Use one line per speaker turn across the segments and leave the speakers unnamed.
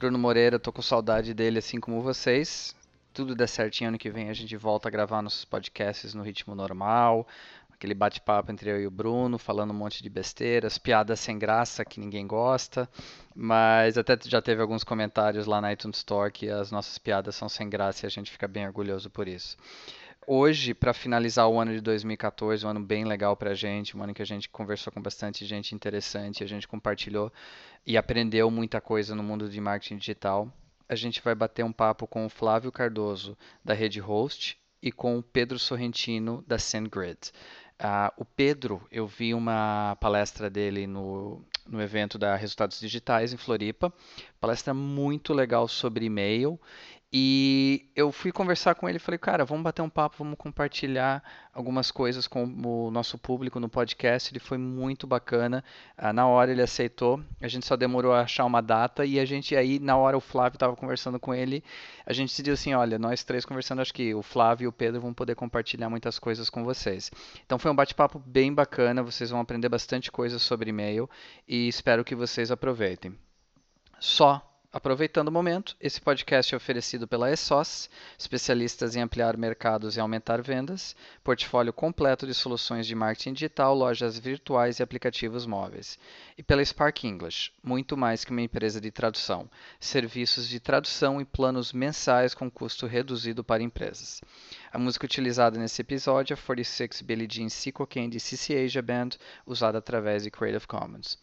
Bruno Moreira, tô com saudade dele assim como vocês. Tudo der certinho ano que vem a gente volta a gravar nossos podcasts no ritmo normal, aquele bate-papo entre eu e o Bruno, falando um monte de besteiras, piadas sem graça que ninguém gosta, mas até já teve alguns comentários lá na iTunes Store que as nossas piadas são sem graça e a gente fica bem orgulhoso por isso hoje, para finalizar o ano de 2014, um ano bem legal para a gente, um ano que a gente conversou com bastante gente interessante, a gente compartilhou e aprendeu muita coisa no mundo de marketing digital. A gente vai bater um papo com o Flávio Cardoso, da Rede Host, e com o Pedro Sorrentino, da SendGrid. Uh, o Pedro, eu vi uma palestra dele no, no evento da Resultados Digitais em Floripa, palestra muito legal sobre e-mail e eu fui conversar com ele e falei, cara, vamos bater um papo, vamos compartilhar algumas coisas com o nosso público no podcast. Ele foi muito bacana. Ah, na hora ele aceitou. A gente só demorou a achar uma data e a gente aí, na hora o Flávio estava conversando com ele, a gente decidiu assim, olha, nós três conversando, acho que o Flávio e o Pedro vão poder compartilhar muitas coisas com vocês. Então foi um bate-papo bem bacana, vocês vão aprender bastante coisa sobre e-mail e espero que vocês aproveitem. Só Aproveitando o momento, esse podcast é oferecido pela ESOS, especialistas em ampliar mercados e aumentar vendas, portfólio completo de soluções de marketing digital, lojas virtuais e aplicativos móveis. E pela Spark English, muito mais que uma empresa de tradução, serviços de tradução e planos mensais com custo reduzido para empresas. A música utilizada nesse episódio é 46 Billie Jean Sequel Candy CC Asia Band, usada através de Creative Commons.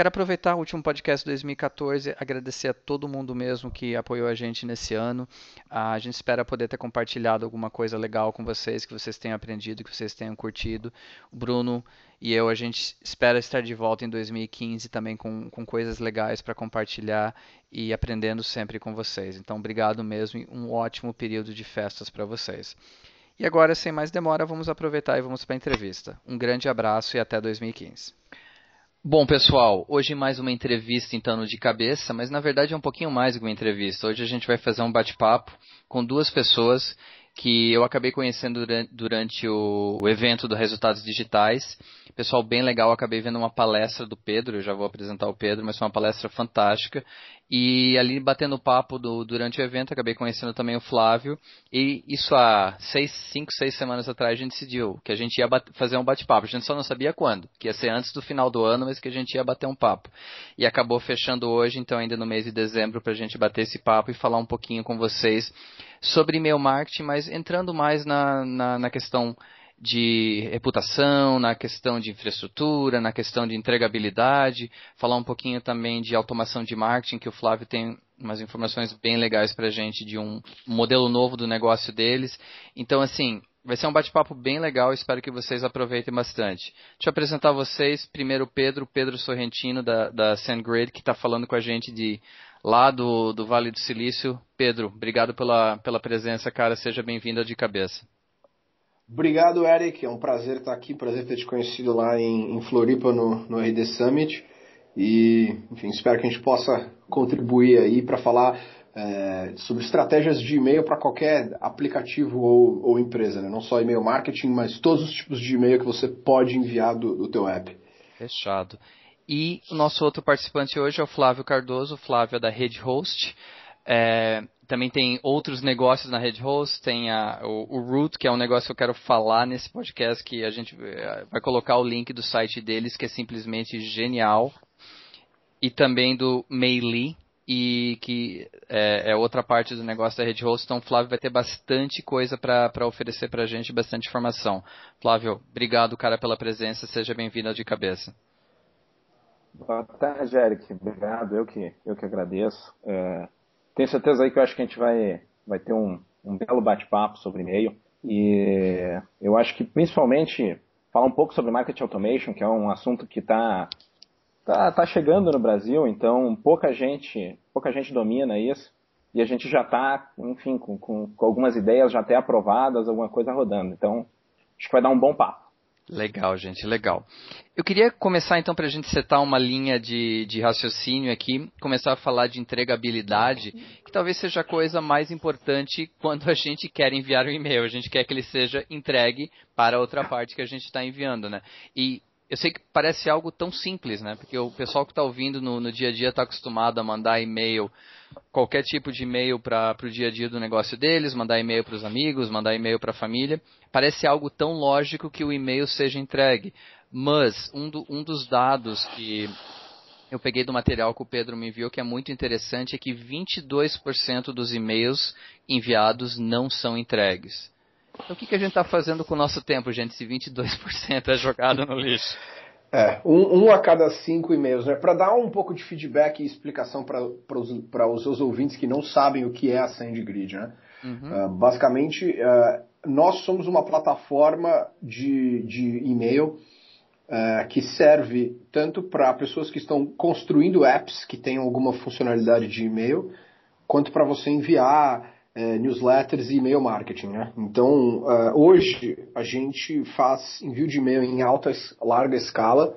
Quero aproveitar o último podcast de 2014, agradecer a todo mundo mesmo que apoiou a gente nesse ano. A gente espera poder ter compartilhado alguma coisa legal com vocês, que vocês tenham aprendido, que vocês tenham curtido. O Bruno e eu, a gente espera estar de volta em 2015 também com, com coisas legais para compartilhar e aprendendo sempre com vocês. Então, obrigado mesmo e um ótimo período de festas para vocês. E agora, sem mais demora, vamos aproveitar e vamos para a entrevista. Um grande abraço e até 2015. Bom, pessoal, hoje mais uma entrevista então de cabeça, mas na verdade é um pouquinho mais que uma entrevista. Hoje a gente vai fazer um bate-papo com duas pessoas que eu acabei conhecendo durante o, evento do Resultados Digitais. Pessoal bem legal, acabei vendo uma palestra do Pedro, eu já vou apresentar o Pedro, mas foi uma palestra fantástica. E ali batendo papo do, durante o evento, acabei conhecendo também o Flávio. E isso há seis, cinco, seis semanas atrás a gente decidiu que a gente ia fazer um bate-papo. A gente só não sabia quando, que ia ser antes do final do ano, mas que a gente ia bater um papo. E acabou fechando hoje, então ainda no mês de dezembro, para a gente bater esse papo e falar um pouquinho com vocês sobre e-mail marketing, mas entrando mais na, na, na questão de reputação, na questão de infraestrutura, na questão de entregabilidade, falar um pouquinho também de automação de marketing, que o Flávio tem umas informações bem legais para a gente de um modelo novo do negócio deles. Então, assim, vai ser um bate-papo bem legal, espero que vocês aproveitem bastante. Deixa eu apresentar vocês, primeiro o Pedro, Pedro Sorrentino, da, da SendGrid, que está falando com a gente de lá do, do Vale do Silício. Pedro, obrigado pela, pela presença, cara, seja bem-vindo de cabeça.
Obrigado, Eric. É um prazer estar aqui, prazer ter te conhecido lá em, em Floripa no, no RD Summit. E, enfim, espero que a gente possa contribuir aí para falar é, sobre estratégias de e-mail para qualquer aplicativo ou, ou empresa, né? não só e-mail marketing, mas todos os tipos de e-mail que você pode enviar do, do teu app.
Fechado. E o nosso outro participante hoje é o Flávio Cardoso. Flávio é da Rede Host. É, também tem outros negócios na Red Host, tem a, o, o, Root, que é um negócio que eu quero falar nesse podcast, que a gente eh, vai colocar o link do site deles, que é simplesmente genial. E também do Meili, e que é, é, outra parte do negócio da Red Host. Então, Flávio vai ter bastante coisa para oferecer para a gente, bastante informação. Flávio, obrigado, cara, pela presença. Seja bem-vindo de cabeça.
Boa tarde, Eric. Obrigado. Eu que, eu que agradeço. É tenho certeza aí que eu acho que a gente vai, vai ter um, um belo bate-papo sobre e-mail. E eu acho que principalmente falar um pouco sobre marketing automation, que é um assunto que está tá, tá chegando no Brasil, então pouca gente, pouca gente domina isso. e a gente já está, enfim, com, com, com, algumas ideias já até aprovadas, alguma coisa rodando. Então, acho que vai dar um bom papo.
Legal, gente, legal. Eu queria começar então para a gente setar uma linha de, de raciocínio aqui, começar a falar de entregabilidade, que talvez seja a coisa mais importante quando a gente quer enviar um e-mail. A gente quer que ele seja entregue para a outra parte que a gente está enviando, né? E eu sei que parece algo tão simples, né? Porque o pessoal que está ouvindo no, no, dia a dia está acostumado a mandar e-mail, qualquer tipo de e-mail para o dia a dia do negócio deles, mandar e-mail para os amigos, mandar e-mail para a família. Parece algo tão lógico que o e-mail seja entregue. Mas um, do, um dos dados que eu peguei do material que o Pedro me enviou, que é muito interessante, é que 22% dos e-mails enviados não são entregues. Então o que, que a gente está fazendo com o nosso tempo, gente, se 22% é jogado no lixo?
É, um, um, a cada cinco e-mails, né? Para dar um pouco de feedback e explicação para os seus ouvintes que não sabem o que é a SendGrid, né? Uhum. Uh, basicamente, uh, nós somos uma plataforma de, de e-mail uh, que serve tanto para pessoas que estão construindo apps que tenham alguma funcionalidade de e-mail, quanto para você enviar é, newsletters e e-mail marketing. Né? Então, uh, hoje a gente faz envio de e-mail em alta, larga escala.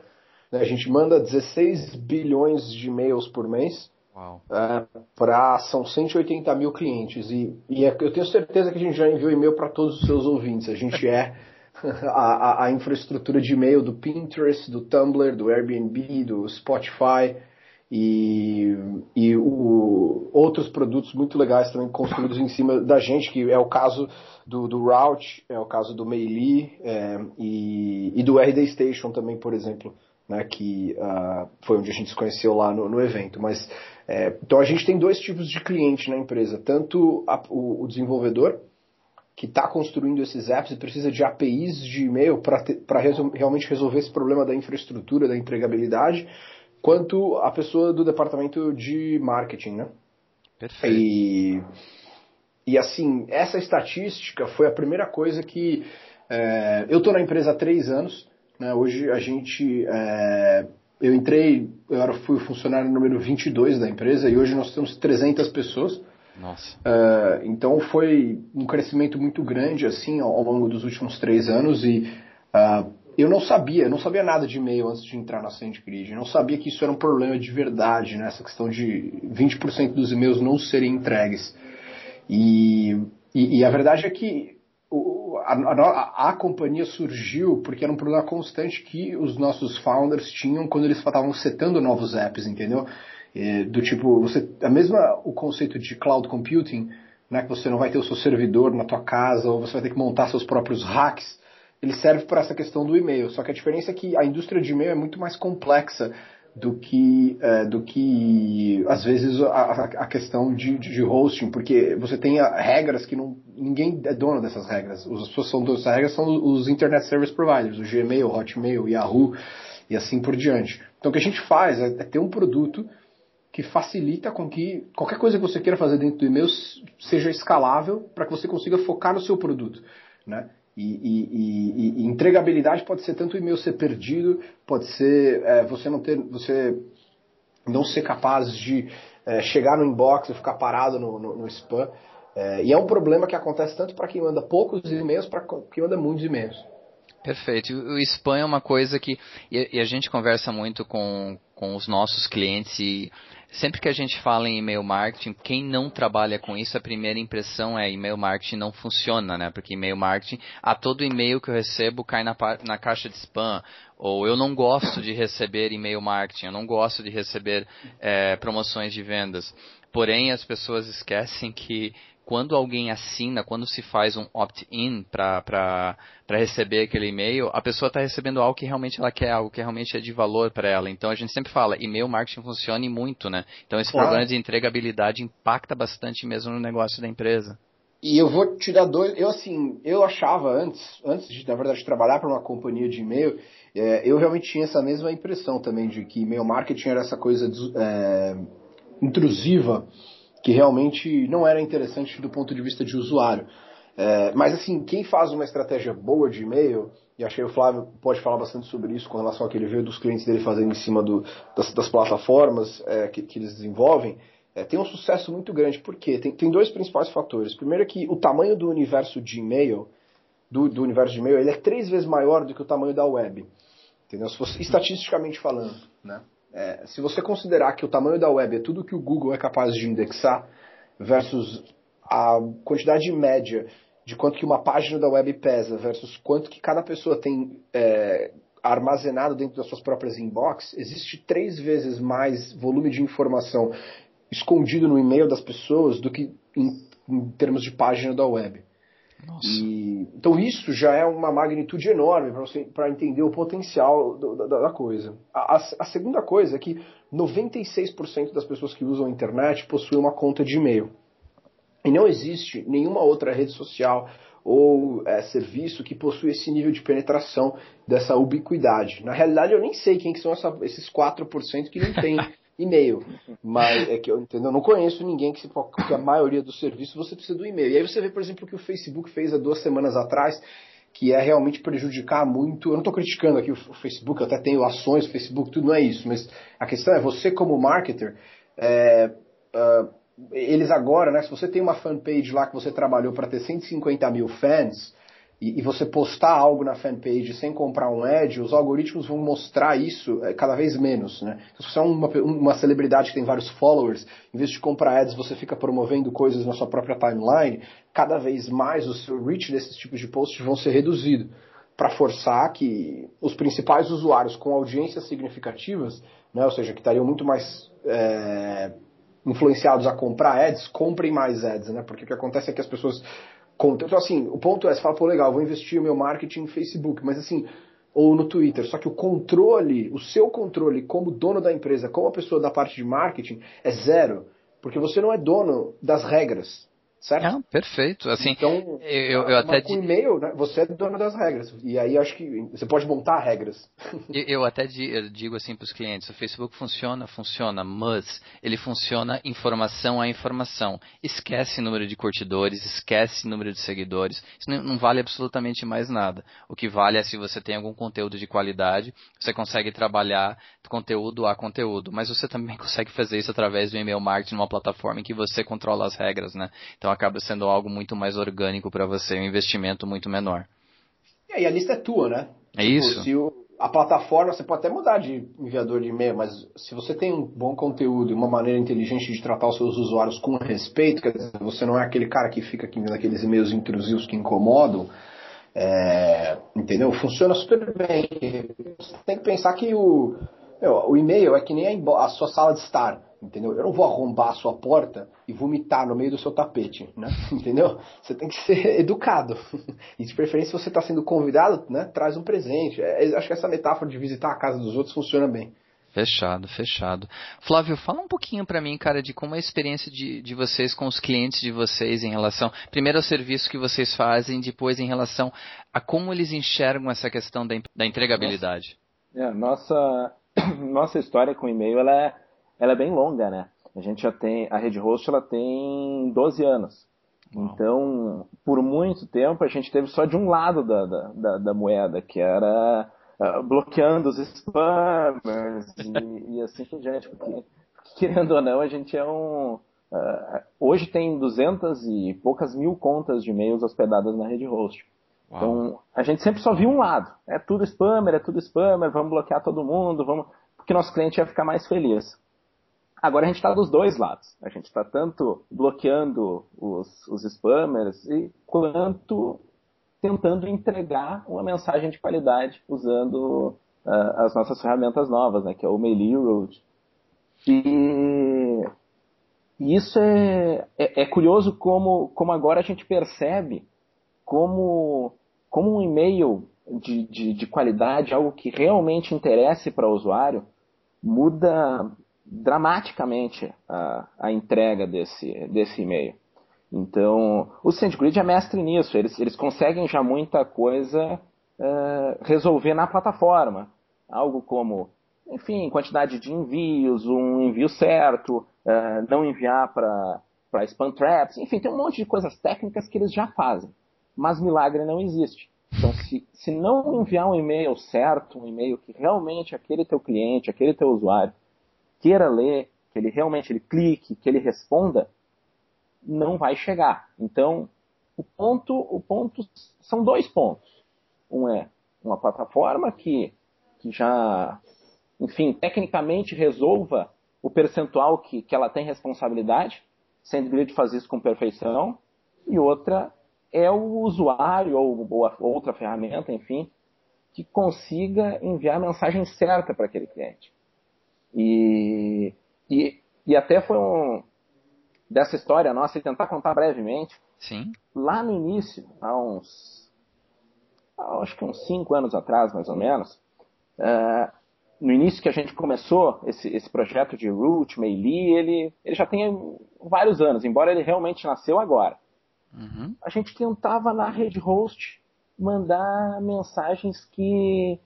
Né? A gente manda 16 bilhões de e-mails por mês. Uh, é, para são 180 mil clientes e, e é, eu tenho certeza que a gente já enviou e-mail para todos os seus ouvintes. A gente é a, a, a infraestrutura de e-mail do Pinterest, do Tumblr, do Airbnb, do Spotify, e, e o, outros produtos muito legais também construídos em cima da gente, que é o caso do, do Route, é o caso do Meili é, e, e, do RD Station também, por exemplo, né, que uh, foi onde a gente se conheceu lá no, no evento. Mas, é, então a gente tem dois tipos de cliente na empresa, tanto a, o, o desenvolvedor, que está construindo esses apps e precisa de APIs de e-mail para resol realmente resolver esse problema da infraestrutura, da entregabilidade, quanto a pessoa do departamento de marketing, né?
Perfeito.
E, e assim, essa estatística foi a primeira coisa que. É, eu estou na empresa há três anos, né? Hoje a gente. É, eu entrei, eu era, fui o funcionário número 22 da empresa e hoje nós temos 300 pessoas.
Nossa.
É, então foi um crescimento muito grande assim ao, ao longo dos últimos três anos e uh, eu não sabia, eu não sabia nada de e-mail antes de entrar na SendGrid. Eu não sabia que isso era um problema de verdade, né? Essa questão de 20% dos e-mails não serem entregues. E, e, e a verdade é que a, a, a, companhia surgiu porque era um problema constante que os nossos founders tinham quando eles estavam setando novos apps, entendeu? E, do tipo, você, a mesma o conceito de cloud computing, né? Que você não vai ter o seu servidor na tua casa ou você vai ter que montar seus próprios hacks ele serve para essa questão do e-mail. Só que a diferença é que a indústria de e-mail é muito mais complexa do que, é, do que às vezes a, a questão de, de, hosting, porque você tem regras que não, ninguém é dono dessas regras. As pessoas são donas dessas regras são os Internet Service Providers, o Gmail, o Hotmail, o Yahoo e assim por diante. Então o que a gente faz é, é ter um produto que facilita com que qualquer coisa que você queira fazer dentro do e-mail seja escalável para que você consiga focar no seu produto. Né? E, e, e, e, entregabilidade pode ser tanto o e-mail ser perdido, pode ser é, você não ter, você não ser capaz de é, chegar no inbox e ficar parado no, no, no spam. É, e é um problema que acontece tanto para quem manda poucos e-mails para quem manda muitos e-mails.
Perfeito. O spam é uma coisa que e a gente conversa muito com, com os nossos clientes e sempre que a gente fala em e-mail marketing, quem não trabalha com isso, a primeira impressão é e-mail marketing não funciona, né? Porque e-mail marketing, a todo e-mail que eu recebo cai na, na caixa de spam. Ou eu não gosto de receber e-mail marketing, eu não gosto de receber é, promoções de vendas. Porém, as pessoas esquecem que quando alguém assina, quando se faz um opt-in para receber aquele e-mail, a pessoa está recebendo algo que realmente ela quer, algo que realmente é de valor para ela. Então a gente sempre fala, e-mail marketing funciona muito, né? Então esse claro. problema de entregabilidade impacta bastante mesmo no negócio da empresa.
E eu vou te dar dois. Eu assim, eu achava antes, antes de na verdade trabalhar para uma companhia de e-mail, é, eu realmente tinha essa mesma impressão também de que e-mail marketing era essa coisa é, intrusiva que realmente não era interessante do ponto de vista de usuário. É, mas assim, quem faz uma estratégia boa de e-mail, e achei o Flávio pode falar bastante sobre isso com relação ao que ele vê dos clientes dele fazendo em cima do, das, das, plataformas é, que, que, eles desenvolvem, é, tem um sucesso muito grande. Por quê? Tem, tem dois principais fatores. Primeiro é que o tamanho do universo de e-mail, do, do universo de e-mail, ele é três vezes maior do que o tamanho da web. Entendeu? Se você, estatisticamente falando, né? É, se você considerar que o tamanho da web é tudo que o Google é capaz de indexar versus a quantidade média de quanto que uma página da web pesa versus quanto que cada pessoa tem é, armazenado dentro das suas próprias inbox, existe três vezes mais volume de informação escondido no e-mail das pessoas do que em, em termos de página da web. E, então isso já é uma magnitude enorme para entender o potencial do, da, da, coisa. A, a, a, segunda coisa é que 96% das pessoas que usam a internet possuem uma conta de e-mail. E não existe nenhuma outra rede social ou é, serviço que possui esse nível de penetração dessa ubiquidade. Na realidade, eu nem sei quem que são essa, esses 4% que não tem e-mail. Mas é que eu entendo, eu não conheço ninguém que, que a maioria dos serviços você precisa do e-mail. E aí você vê, por exemplo, o que o Facebook fez há duas semanas atrás, que é realmente prejudicar muito. Eu não estou criticando aqui o, o, Facebook, eu até tenho ações do Facebook, tudo não é isso. Mas a questão é, você como marketer, é, uh, eles agora, né, se você tem uma fanpage lá que você trabalhou para ter 150 mil fans, e, e, você postar algo na fanpage sem comprar um ad, os algoritmos vão mostrar isso é, cada vez menos. Né? Então, se você é uma, uma celebridade que tem vários followers, em vez de comprar ads, você fica promovendo coisas na sua própria timeline, cada vez mais o seu reach desses tipos de posts vão ser reduzido para forçar que os principais usuários com audiências significativas, né, ou seja, que estariam muito mais é, influenciados a comprar ads, comprem mais ads, né? Porque o que acontece é que as pessoas conta. Então, assim, o ponto é, você fala, pô, legal, vou investir o meu marketing em Facebook, mas assim, ou no Twitter, só que o controle, o seu controle como dono da empresa, como a pessoa da parte de marketing, é zero. Porque você não é dono das regras certo?
Ah, perfeito. Assim, então, eu, eu até
com e-mail, né, você é dono das regras. E aí acho que você pode montar regras.
Eu, eu até digo assim para os clientes, o Facebook funciona, funciona, mas ele funciona informação a informação. Esquece número de curtidores, esquece número de seguidores. Isso não, não vale absolutamente mais nada. O que vale é se você tem algum conteúdo de qualidade, você consegue trabalhar conteúdo a conteúdo, mas você também consegue fazer isso através do e-mail marketing numa plataforma em que você controla as regras, né? Então acaba sendo algo muito mais orgânico para você, um investimento muito menor.
É, e a lista é tua, né?
É tipo, isso.
Se o, a plataforma, você pode até mudar de enviador de e-mail, mas se você tem um bom conteúdo e uma maneira inteligente de tratar os seus usuários com respeito, quer dizer, você não é aquele cara que fica aqui vendo aqueles e-mails intrusivos que incomodam, é, entendeu? Funciona super bem. Você tem que pensar que o, o e-mail é que nem a, a sua sala de estar entendeu? Eu não vou arrombar a sua porta e vomitar no meio do seu tapete, né? Entendeu? Você tem que ser educado. E de preferência, se você está sendo convidado, né? Traz um presente. É, acho que essa metáfora de visitar a casa dos outros funciona bem.
Fechado, fechado. Flávio, fala um pouquinho para mim, cara, de como é a experiência de, de vocês com os clientes de vocês em relação, primeiro ao serviço que vocês fazem, depois em relação a como eles enxergam essa questão da, da entregabilidade.
Nossa, é, nossa, nossa história com e-mail ela é ela é bem longa, né? A gente já tem, a Rede Host ela tem 12 anos. Então, por muito tempo, a gente teve só de um lado da, da, da, da moeda, que era uh, bloqueando os spammers e, e, assim por diante. Porque, querendo ou não, a gente é um. Uh, hoje tem 200 e poucas mil contas de e-mails hospedadas na Rede Host. Uau. Então, a gente sempre só viu um lado. É tudo spammer, é tudo spammer, vamos bloquear todo mundo, vamos. Porque nosso cliente ia ficar mais feliz. Agora a gente está dos dois lados. A gente está tanto bloqueando os, os spammers e quanto tentando entregar uma mensagem de qualidade usando uh, as nossas ferramentas novas, né, que é o Mail.ru. E, e isso é, é, é, curioso como, como agora a gente percebe como, como um e-mail de, de, de qualidade, algo que realmente interesse para o usuário, muda dramaticamente a, a entrega desse, desse e-mail. Então, o SendGrid é mestre nisso, eles, eles conseguem já muita coisa uh, resolver na plataforma. Algo como, enfim, quantidade de envios, um envio certo, uh, não enviar para spam traps, enfim, tem um monte de coisas técnicas que eles já fazem. Mas milagre não existe. Então, se, se não enviar um e-mail certo, um e-mail que realmente aquele teu cliente, aquele teu usuário queira ler, que ele realmente ele clique, que ele responda, não vai chegar. Então, o ponto, o ponto são dois pontos. Um é uma plataforma que, que já, enfim, tecnicamente resolva o percentual que, que ela tem responsabilidade, sem de fazer isso com perfeição, e outra é o usuário ou, ou outra ferramenta, enfim, que consiga enviar a mensagem certa para aquele cliente. E, e, e até foi um, dessa história nossa, e tentar contar brevemente.
Sim.
Lá no início, há uns. Acho que uns 5 anos atrás, mais ou menos, uh, no início que a gente começou esse, esse projeto de Root, Meili, ele, ele já tem vários anos, embora ele realmente nasceu agora. Uhum. A gente tentava na rede host mandar mensagens que,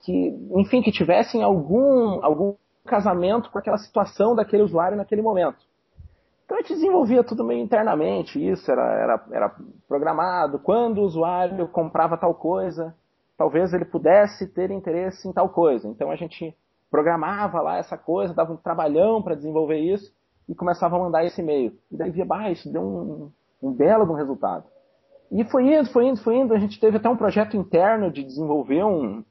que, enfim, que tivessem algum, algum casamento com aquela situação daquele usuário naquele momento. Então a gente desenvolvia tudo meio internamente, isso era, era, era programado. Quando o usuário comprava tal coisa, talvez ele pudesse ter interesse em tal coisa. Então a gente programava lá essa coisa, dava um trabalhão para desenvolver isso e começava a mandar esse e-mail. E daí via, bah, isso deu um, um belo resultado. E foi indo, foi indo, foi indo. A gente teve até um projeto interno de desenvolver um,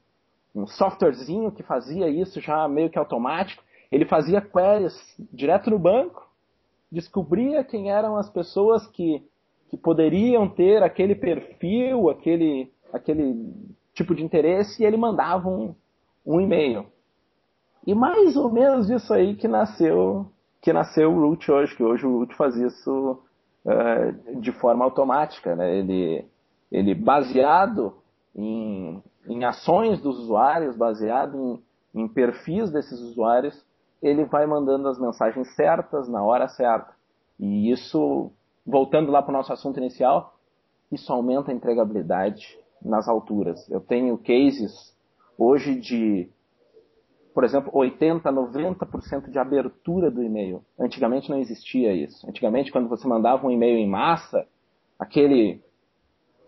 um softwarezinho que fazia isso já meio que automático. Ele fazia queries direto no banco descobria quem eram as pessoas que, que poderiam ter aquele perfil, aquele, aquele tipo de interesse, e ele mandava um, um e-mail. E mais ou menos isso aí que nasceu que nasceu o Root hoje, que hoje o Root faz isso de forma automática. Né? Ele, ele baseado em, em ações dos usuários, baseado em, em perfis desses usuários, ele vai mandando as mensagens certas na hora certa. E isso, voltando lá para o nosso assunto inicial, isso aumenta a entregabilidade nas alturas. Eu tenho cases hoje de, por exemplo, 80, 90% de abertura do e-mail. Antigamente não existia isso. Antigamente, quando você mandava um e-mail em massa, aquele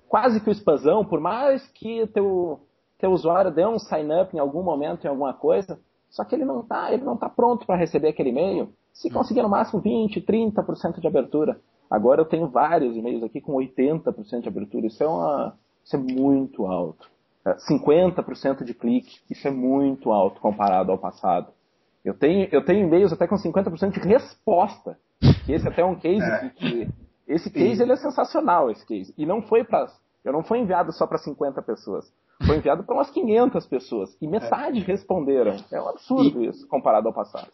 quase que o spazão, por mais que teu teu usuário dê um sign up em algum momento em alguma coisa, só que ele não está ele não tá pronto para receber aquele e-mail. Se hum. conseguir no máximo 20, 30% de abertura. Agora eu tenho vários e-mails aqui com 80% de abertura. Isso é, uma, isso é muito alto. 50% é, de clique, isso é muito alto comparado ao passado. Eu tenho, eu tenho e-mails até com 50% de resposta. Que esse até é um case é. que, que, esse case ele é sensacional esse case. E não foi para eu não foi enviado só para 50 pessoas. Foi enviado para umas 500 pessoas. E metade é. responderam. É um absurdo e, isso, comparado ao passado.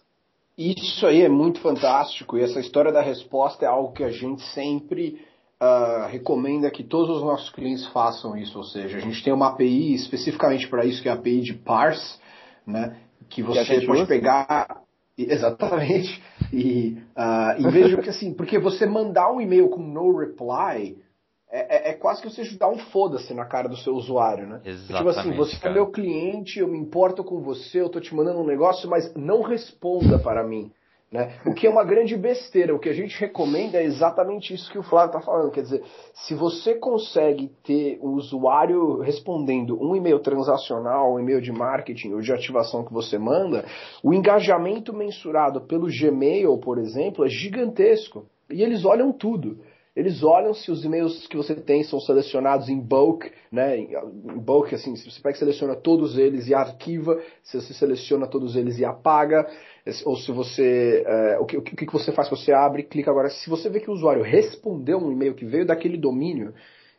Isso aí é muito fantástico. E essa história da resposta é algo que a gente sempre uh, recomenda que todos os nossos clientes façam isso. Ou seja, a gente tem uma API especificamente para isso, que é a API de parse, né? Que você que pode usa. pegar. Exatamente. E uh, em vez de que assim, porque você mandar um e-mail com no reply é, é, é, quase que você dar um foda-se na cara do seu usuário, né?
Exatamente,
tipo assim, você cara. é meu cliente, eu me importo com você, eu tô te mandando um negócio, mas não responda para mim. Né? O que é uma grande besteira. O que a gente recomenda é exatamente isso que o Flávio está falando. Quer dizer, se você consegue ter o usuário respondendo um e-mail transacional, um e-mail de marketing ou de ativação que você manda, o engajamento mensurado pelo Gmail, por exemplo, é gigantesco. E eles olham tudo. Eles olham se os e-mails que você tem são selecionados em bulk, né? Em bulk, assim, se você pega e seleciona todos eles e arquiva, se você seleciona todos eles e apaga, ou se você. É, o, que, o que você faz? Você abre, clica agora. Se você vê que o usuário respondeu um e-mail que veio daquele domínio,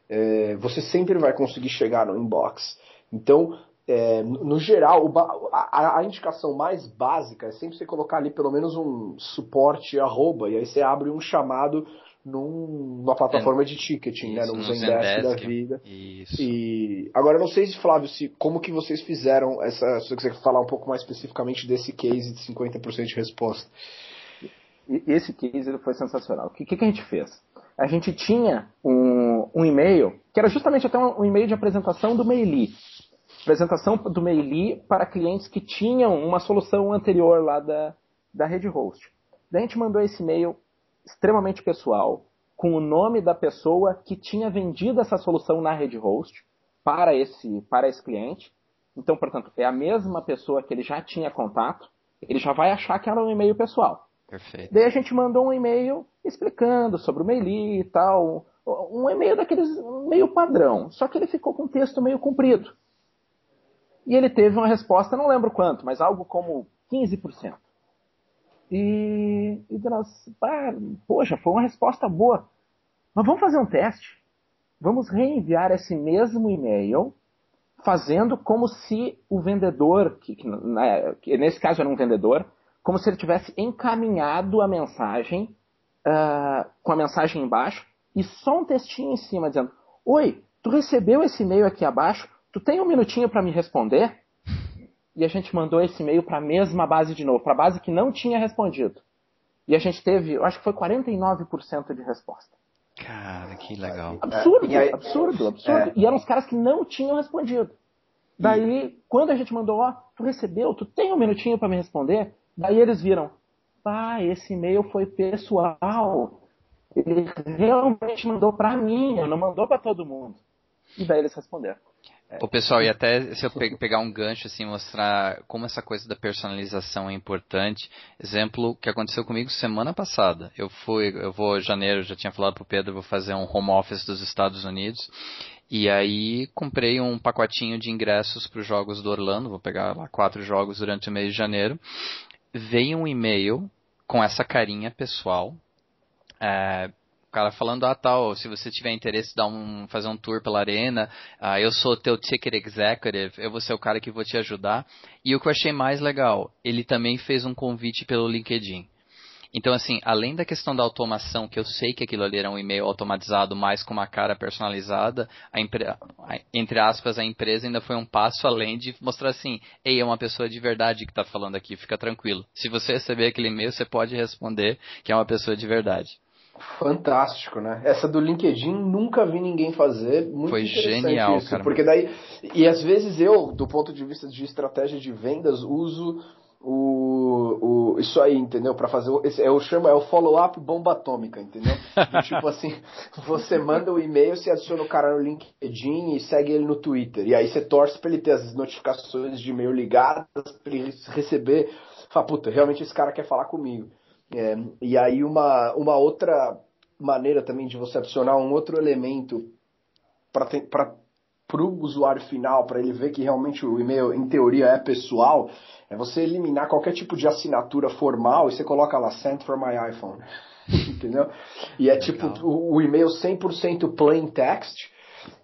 é, você sempre vai conseguir chegar no inbox. Então, é, no geral, a, a, indicação mais básica é sempre você colocar ali pelo menos um suporte arroba, e aí você abre um chamado num, numa plataforma de ticketing, né, isso, né? No Zendesk, da vida.
Isso.
E agora não sei se Flávio, se como que vocês fizeram essa, se você quiser falar um pouco mais especificamente desse case de 50% de resposta.
Esse case ele foi sensacional. O que, que, a gente fez? A gente tinha um, um e-mail, que era justamente até um, um e-mail de apresentação do Maili. Apresentação do Maili para clientes que tinham uma solução anterior lá da, da rede host. Daí a gente mandou esse e-mail extremamente pessoal, com o nome da pessoa que tinha vendido essa solução na rede host para esse, para esse cliente. Então, portanto, é a mesma pessoa que ele já tinha contato. ele já vai achar que era um e-mail pessoal.
Perfeito.
Daí a gente mandou um e-mail explicando sobre o Meili e tal. Um e-mail daqueles meio padrão. Só que ele ficou com um texto meio comprido. E ele teve uma resposta, não lembro quanto, mas algo como 15%. E, e nós, ah, poxa, foi uma resposta boa. Mas vamos fazer um teste. Vamos reenviar esse mesmo e-mail, fazendo como se o vendedor, que, que, né, que nesse caso era um vendedor, como se ele tivesse encaminhado a mensagem uh, com a mensagem embaixo e só um textinho em cima dizendo: Oi, tu recebeu esse e-mail aqui abaixo? Tu tem um minutinho para me responder? E a gente mandou esse e-mail para a mesma base de novo, para a base que não tinha respondido. E a gente teve, eu acho que foi 49% de resposta.
Cara, que legal.
Absurdo, é, aí, absurdo, absurdo. É. E eram os caras que não tinham respondido. Daí, e... quando a gente mandou, ó, tu recebeu, tu tem um minutinho para me responder? Daí eles viram, pá, esse e-mail foi pessoal. Ele realmente mandou para mim, não mandou para todo mundo. E daí eles responderam.
O pessoal, e até se eu pegar um gancho assim, mostrar como essa coisa da personalização é importante. Exemplo que aconteceu comigo semana passada. Eu fui, eu vou em janeiro, já tinha falado pro Pedro, vou fazer um home office dos Estados Unidos. E aí comprei um pacotinho de ingressos para os jogos do Orlando, vou pegar lá quatro jogos durante o mês de janeiro. Veio um e-mail com essa carinha pessoal, é, cara falando, ah, tal, se você tiver interesse dar um, fazer um tour pela arena, ah, eu sou teu ticket executive, eu vou ser o cara que vou te ajudar. E o que eu achei mais legal, ele também fez um convite pelo LinkedIn. Então, assim, além da questão da automação, que eu sei que aquilo ali era um e-mail automatizado, mais com uma cara personalizada, a, entre aspas, a empresa ainda foi um passo além de mostrar assim, ei, é uma pessoa de verdade que está falando aqui, fica tranquilo. Se você receber aquele e-mail, você pode responder que é uma pessoa de verdade.
Fantástico, né? Essa do LinkedIn nunca vi ninguém fazer. Muito
Foi genial,
isso,
cara.
Porque daí. E às vezes eu, do ponto de vista de estratégia de vendas, uso o, o isso aí, entendeu? Para fazer esse, eu chamo é o follow-up bomba atômica, entendeu? Do tipo assim, você manda o e-mail, você adiciona o cara no LinkedIn e segue ele no Twitter. E aí você torce para ele ter as notificações de e-mail ligadas, para ele receber, fala, puta, realmente esse cara quer falar comigo. É, e aí uma, uma outra maneira também de você adicionar um outro elemento para o usuário final, para ele ver que realmente o e-mail, em teoria, é pessoal, é você eliminar qualquer tipo de assinatura formal e você coloca lá, send for my iPhone. Entendeu? E é tipo o, o e-mail 100% plain text.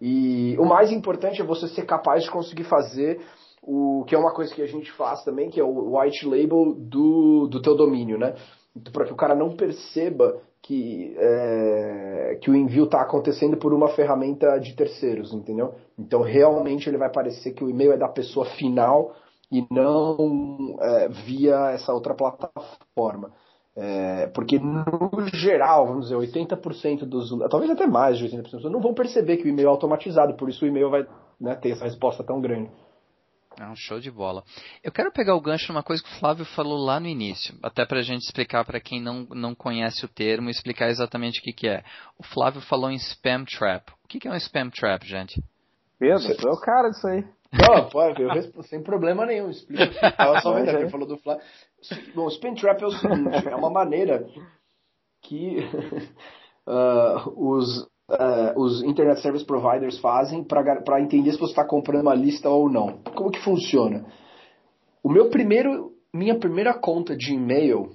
E o mais importante é você ser capaz de conseguir fazer o que é uma coisa que a gente faz também, que é o white label do, do teu domínio, né? Para que o cara não perceba que, é, que o envio está acontecendo por uma ferramenta de terceiros, entendeu? Então realmente ele vai parecer que o e-mail é da pessoa final e não é, via essa outra plataforma. É, porque no geral, vamos dizer, 80% dos, talvez até mais de 80% não vão perceber que o e-mail é automatizado, por isso o e-mail vai né, ter essa resposta tão grande.
É um show de bola. Eu quero pegar o gancho numa coisa que o Flávio falou lá no início, até para a gente explicar para quem não, não conhece o termo, explicar exatamente o que, que é. O Flávio falou em spam trap. O que, que é um spam trap, gente?
Pedro, é o cara disso aí.
Não, pode, eu respondo sem problema nenhum. Explica. Tava só vendo aqui, falou do Flávio. Bom, spam trap é o seguinte, é uma maneira que uh, os uh, os Internet Service Providers fazem para entender se você está comprando uma lista ou não. Como que funciona? O meu primeiro, minha primeira conta de e-mail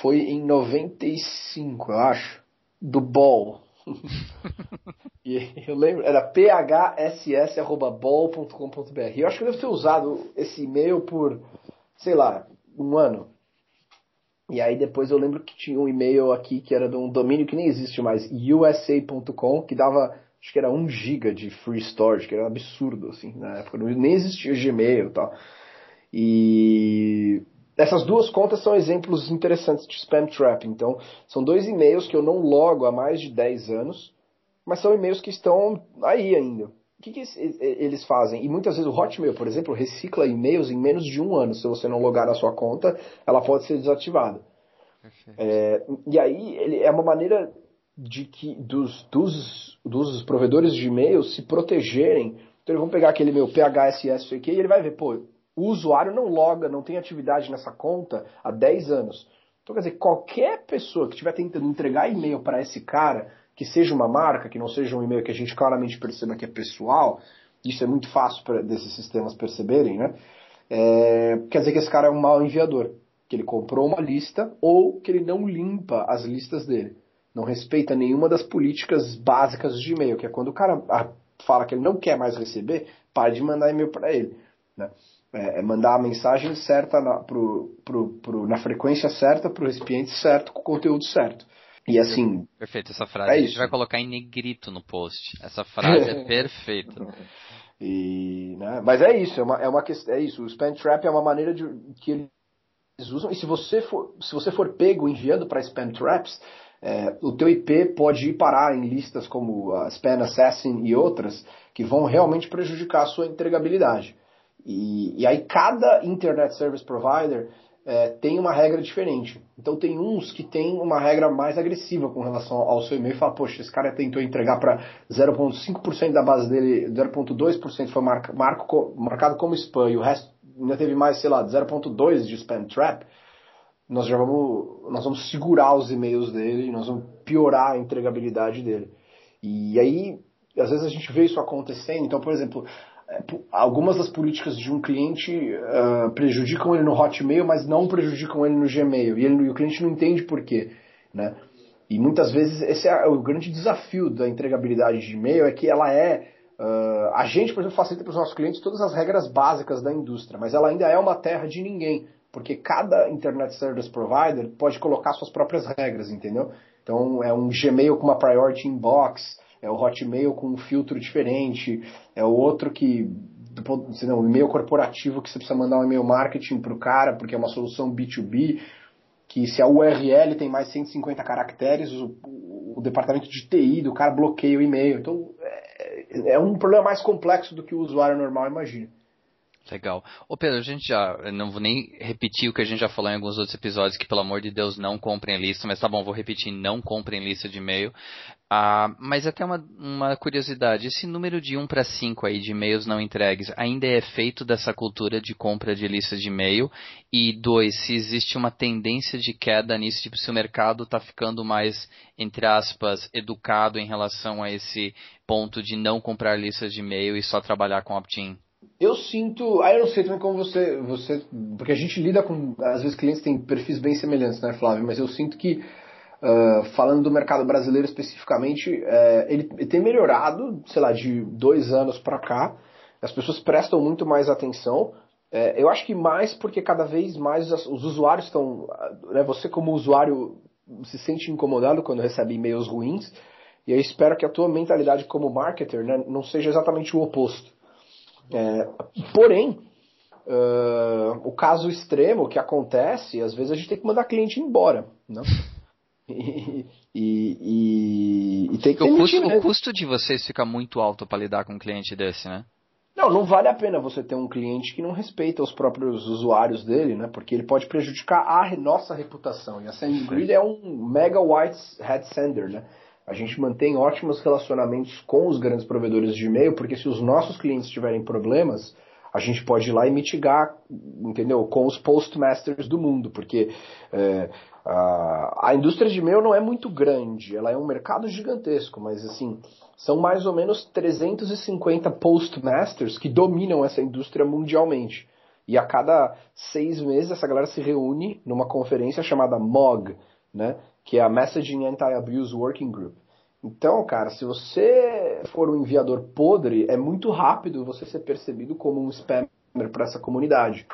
foi em 95, eu acho, do Ball. e eu lembro, era phss.ball.com.br. Eu acho que eu devo ter usado esse e-mail por, sei lá, um ano. E aí depois eu lembro que tinha um e-mail aqui que era de um domínio que nem existe mais, usa.com, que dava, acho que era 1 giga de free storage, que era um absurdo, assim, na época. Nem existia Gmail e tal. E essas duas contas são exemplos interessantes de spam trap. Então, são dois e-mails que eu não logo há mais de 10 anos, mas são e-mails que estão aí ainda. O que, que, eles fazem? E muitas vezes o Hotmail, por exemplo, recicla e-mails em menos de um ano. Se você não logar na sua conta, ela pode ser desativada. É, e aí ele, é uma maneira de que dos, dos, dos provedores de e-mails se protegerem. Então eles vão pegar aquele meu PHSS aqui e ele vai ver, pô, o usuário não loga, não tem atividade nessa conta há 10 anos. Então, quer dizer, qualquer pessoa que estiver tentando entregar e-mail para esse cara, que seja uma marca, que não seja um e-mail que a gente claramente perceba que é pessoal, isso é muito fácil para desses sistemas perceberem, né? É, quer dizer que esse cara é um mau enviador, que ele comprou uma lista ou que ele não limpa as listas dele, não respeita nenhuma das políticas básicas de e-mail, que é quando o cara ah, fala que ele não quer mais receber, pare de mandar e-mail para ele, né? É, é, mandar a mensagem certa na, pro, pro, pro, na frequência certa para o recipiente certo com o conteúdo certo. E assim.
Perfeito, essa frase. É a gente vai colocar em negrito no post. Essa frase é perfeita.
E, né, mas é isso, é uma, é uma questão, é isso. O spam trap é uma maneira de que eles usam. E se você for, se você for pego enviando para spam traps, é, o teu IP pode ir parar em listas como a Spam Assassin e outras que vão realmente prejudicar a sua entregabilidade. E, e aí cada Internet Service Provider é, tem uma regra diferente. Então tem uns que tem uma regra mais agressiva com relação ao seu e-mail fala, poxa, esse cara tentou entregar para 0,5% da base dele, 0,2% foi marca, marco, marcado como spam e o resto ainda teve mais, sei lá, 0,2% de spam trap. Nós já vamos, nós vamos segurar os e-mails dele, nós vamos piorar a entregabilidade dele. E aí, às vezes a gente vê isso acontecendo. Então, por exemplo, algumas das políticas de um cliente uh, prejudicam ele no Hotmail, mas não prejudicam ele no Gmail. E, ele, e o cliente não entende por quê. Né? E muitas vezes esse é o grande desafio da entregabilidade de e-mail, é que ela é. Uh, a gente, por exemplo, facilita para os nossos clientes todas as regras básicas da indústria, mas ela ainda é uma terra de ninguém, porque cada Internet Service Provider pode colocar suas próprias regras, entendeu? Então é um Gmail com uma Priority Inbox, é o Hotmail com um filtro diferente, é o outro que não, o e-mail corporativo que você precisa mandar um e-mail marketing para o cara, porque é uma solução B2B, que se a URL tem mais 150 caracteres, o, o departamento de TI do cara bloqueia o e-mail. Então é, é um problema mais complexo do que o usuário normal imagina.
Legal. Ô Pedro, a gente já, não vou nem repetir o que a gente já falou em alguns outros episódios, que pelo amor de Deus não comprem lista, mas tá bom, vou repetir, não comprem lista de e-mail. Ah, mas até uma, uma curiosidade, esse número de 1 para 5 aí de e-mails não entregues ainda é feito dessa cultura de compra de lista de e-mail? E dois, se existe uma tendência de queda nisso, tipo se o mercado está ficando mais, entre aspas, educado em relação a esse ponto de não comprar listas de e-mail e só trabalhar com opt-in?
Eu sinto. Aí ah, eu não sei também como você, você. Porque a gente lida com. Às vezes clientes têm perfis bem semelhantes, né, Flávio? Mas eu sinto que, uh, falando do mercado brasileiro especificamente, uh, ele, ele, tem melhorado, sei lá, de dois anos para cá. As pessoas prestam muito mais atenção. Uh, eu acho que mais porque cada vez mais os usuários estão. Né, você, como usuário, se sente incomodado quando recebe e-mails ruins. E eu espero que a tua mentalidade como marketer né, não seja exatamente o oposto é, porém, uh, o caso extremo que acontece, às vezes a gente tem que mandar cliente embora. Não?
E, e, e, tem que o custo, o custo de vocês fica muito alto para lidar com um cliente desse, né?
Não, não vale a pena você ter um cliente que não respeita os próprios usuários dele, né? Porque ele pode prejudicar a nossa reputação. E a SendGrid é um mega white hat sender, né? A gente mantém ótimos relacionamentos com os grandes provedores de e-mail, porque se os nossos clientes tiverem problemas, a gente pode ir lá e mitigar, entendeu? Com os postmasters do mundo, porque é, a, a indústria de e-mail não é muito grande, ela é um mercado gigantesco, mas assim, são mais ou menos 350 postmasters que dominam essa indústria mundialmente. E a cada seis meses essa galera se reúne numa conferência chamada MOG, né? que é a Messaging Anti-Abuse Working Group. Então, cara, se você for um enviador podre, é muito rápido você ser percebido como um spammer para essa comunidade.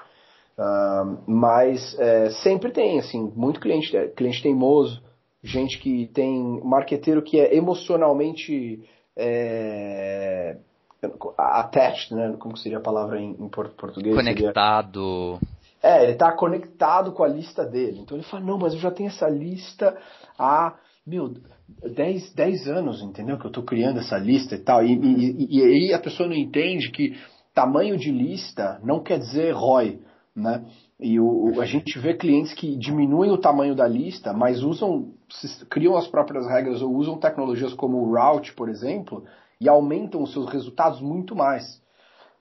Uh, mas é, sempre tem, assim, muito cliente, é, cliente teimoso, gente que tem marqueteiro que é emocionalmente é, attached, né? Como seria a palavra em, em português?
Conectado.
Seria, é, ele está conectado com a lista dele. Então ele fala, não, mas eu já tenho essa lista há, meu, 10, 10 anos, entendeu? Que eu estou criando essa lista e tal. E, e, e, aí a pessoa não entende que tamanho de lista não quer dizer ROI, né? E o, a gente vê clientes que diminuem o tamanho da lista, mas usam, criam as próprias regras ou usam tecnologias como o Route, por exemplo, e aumentam os seus resultados muito mais.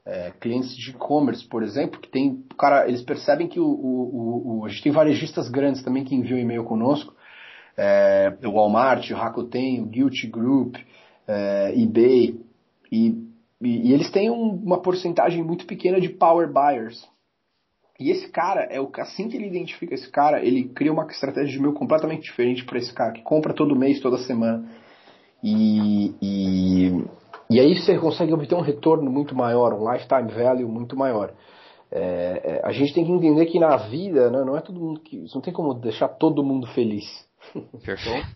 é, clientes de e-commerce, por exemplo, que tem, cara, eles percebem que o, o, o, a gente tem varejistas grandes também que enviam e-mail conosco, é, o Walmart, o Rakuten, o Guilty Group, é, eBay, e, e, e, eles têm um, uma porcentagem muito pequena de power buyers. E esse cara, é o assim que ele identifica esse cara, ele cria uma estratégia de e-mail completamente diferente para esse cara, que compra todo mês, toda semana. E, e, e aí você consegue obter um retorno muito maior, um lifetime value muito maior. É, é, a gente tem que entender que na vida né, não é todo mundo que. Não tem como deixar todo mundo feliz.
Perfeito.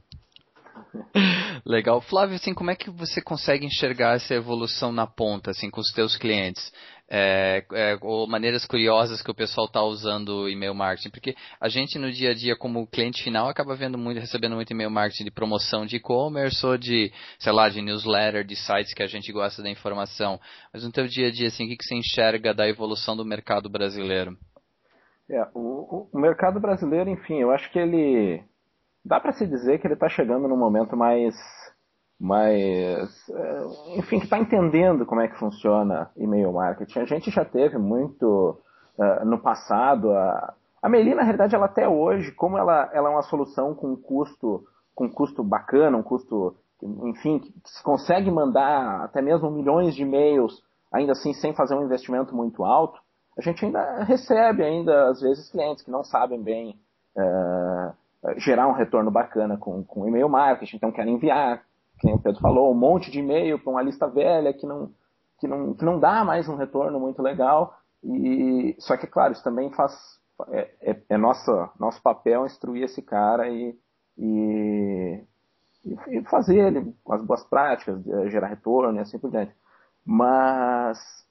Legal. Flávio, assim, como é que você consegue enxergar essa evolução na ponta, assim, com os teus clientes? É, é, ou maneiras curiosas que o pessoal está usando e-mail marketing, porque a gente no dia a dia como cliente final acaba vendo muito, recebendo muito e-mail marketing de promoção de e-commerce ou de, sei lá, de newsletter, de sites que a gente gosta da informação. Mas no teu dia a dia, assim, o que, que você enxerga da evolução do mercado brasileiro?
É, o, o mercado brasileiro, enfim, eu acho que ele dá para se dizer que ele está chegando num momento mais mas é, enfim, que está entendendo como é que funciona e-mail marketing. A gente já teve muito uh, no passado. A, a Melina, na realidade, ela até hoje, como ela, ela é uma solução com custo, com custo bacana, um custo, enfim, que se consegue mandar até mesmo milhões de e-mails, ainda assim sem fazer um investimento muito alto, a gente ainda recebe ainda às vezes clientes que não sabem bem uh, gerar um retorno bacana com, com e-mail marketing, então querem enviar que o Pedro falou, um monte de e-mail para uma lista velha que não, que, não, que não dá mais um retorno muito legal. E, só que, claro, isso também faz. É, é, é nossa, nosso papel instruir esse cara e, e, e fazer ele as boas práticas, gerar retorno e assim por diante. Mas.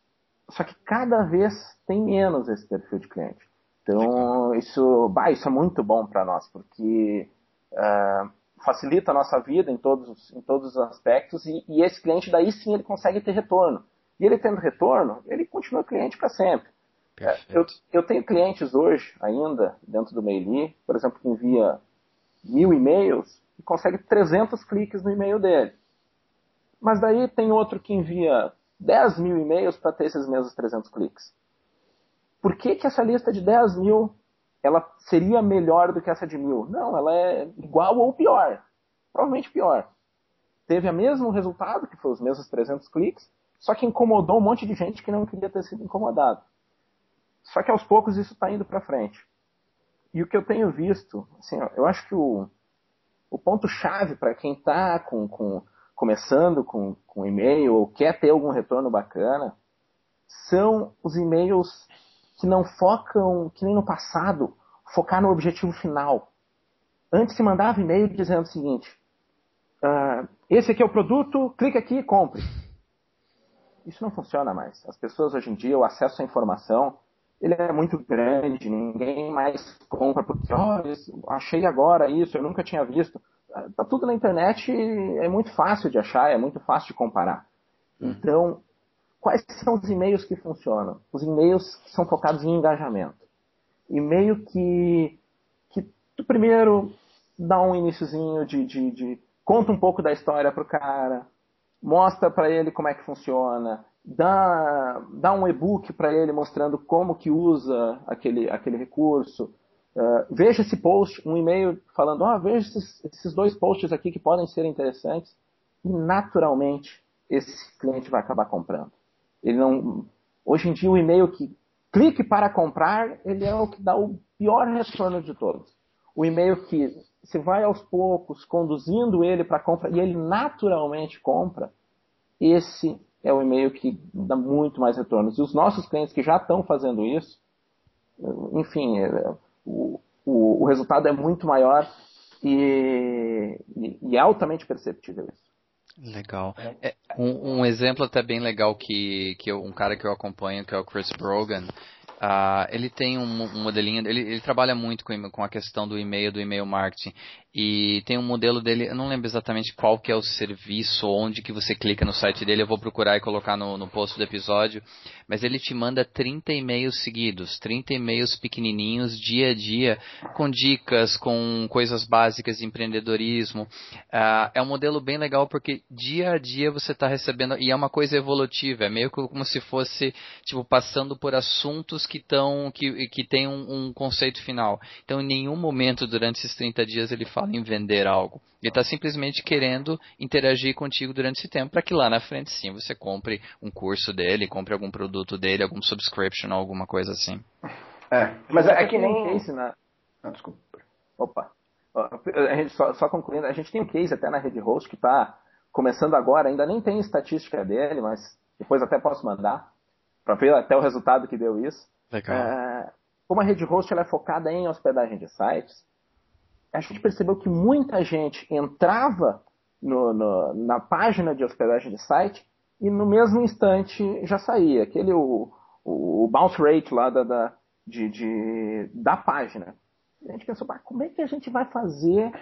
Só que cada vez tem menos esse perfil de cliente. Então, isso, bah, isso é muito bom para nós, porque. Uh, facilita a nossa vida em todos, em todos os aspectos e, e, esse cliente daí sim ele consegue ter retorno. E ele tendo retorno, ele continua cliente para sempre. É, eu, eu, tenho clientes hoje ainda dentro do Maili, por exemplo, que envia mil e-mails e consegue 300 cliques no e-mail dele. Mas daí tem outro que envia 10 mil e-mails para ter esses mesmos 300 cliques. Por que, que essa lista de 10 mil ela seria melhor do que essa de mil. Não, ela é igual ou pior. Provavelmente pior. Teve o mesmo resultado, que foi os mesmos 300 cliques, só que incomodou um monte de gente que não queria ter sido incomodado. Só que aos poucos isso está indo para frente. E o que eu tenho visto, assim, eu acho que o, o ponto-chave para quem está com, com, começando com, com e-mail ou quer ter algum retorno bacana são os e-mails que não focam, que nem no passado, focar no objetivo final. Antes se mandava e-mail dizendo o seguinte: uh, esse aqui é o produto, clique aqui e compre. Isso não funciona mais. As pessoas hoje em dia, o acesso à informação, ele é muito grande, ninguém mais compra porque, oh, achei agora isso, eu nunca tinha visto. Tá tudo na internet, é muito fácil de achar, é muito fácil de comparar. Uhum. Então, Quais são os e-mails que funcionam? Os e-mails que são focados em engajamento. E-mail que, que tu primeiro dá um iníciozinho de, de, de conta um pouco da história pro cara, mostra para ele como é que funciona, dá, dá um e-book para ele mostrando como que usa aquele, aquele recurso. Uh, veja esse post, um e-mail falando, oh, veja esses, esses dois posts aqui que podem ser interessantes. E naturalmente esse cliente vai acabar comprando. Ele não. Hoje em dia o e-mail que clique para comprar, ele é o que dá o pior retorno de todos. O e-mail que se vai aos poucos conduzindo ele para compra e ele naturalmente compra, esse é o e-mail que dá muito mais retornos. E os nossos clientes que já estão fazendo isso, enfim, é, o, o, o resultado é muito maior e, e, e é altamente perceptível isso.
Legal. É, um, um, exemplo até bem legal que, que eu, um cara que eu acompanho, que é o Chris Brogan, Uh, ele tem um, um modelinho, ele, ele, trabalha muito com, com, a questão do e-mail, do e-mail marketing. E tem um modelo dele, eu não lembro exatamente qual que é o serviço, onde que você clica no site dele, eu vou procurar e colocar no, no post do episódio. Mas ele te manda 30 e-mails seguidos, 30 e-mails pequenininhos, dia a dia, com dicas, com coisas básicas de empreendedorismo. Uh, é um modelo bem legal porque dia a dia você está recebendo, e é uma coisa evolutiva, é meio como se fosse, tipo, passando por assuntos que estão, que, que tem um, um conceito final. Então em nenhum momento durante esses 30 dias ele fala fala em vender algo. Ele está simplesmente querendo interagir contigo durante esse tempo para que lá na frente sim você compre um curso dele, compre algum produto dele, algum subscription, alguma coisa assim.
É, mas é, é que nem case na. Ah, desculpa. Opa. A gente só, só, concluindo, a gente tem um case até na rede host que está começando agora, ainda nem tem estatística dele, mas depois até posso mandar para ver até o resultado que deu isso.
Legal. É,
como a rede host ela é focada em hospedagem de sites, a gente percebeu que muita gente entrava no, no, na página de hospedagem de site e no mesmo instante já saía. Aquele o, o, bounce rate lá da, da, de, de, da página. A gente pensou, como é que a gente vai fazer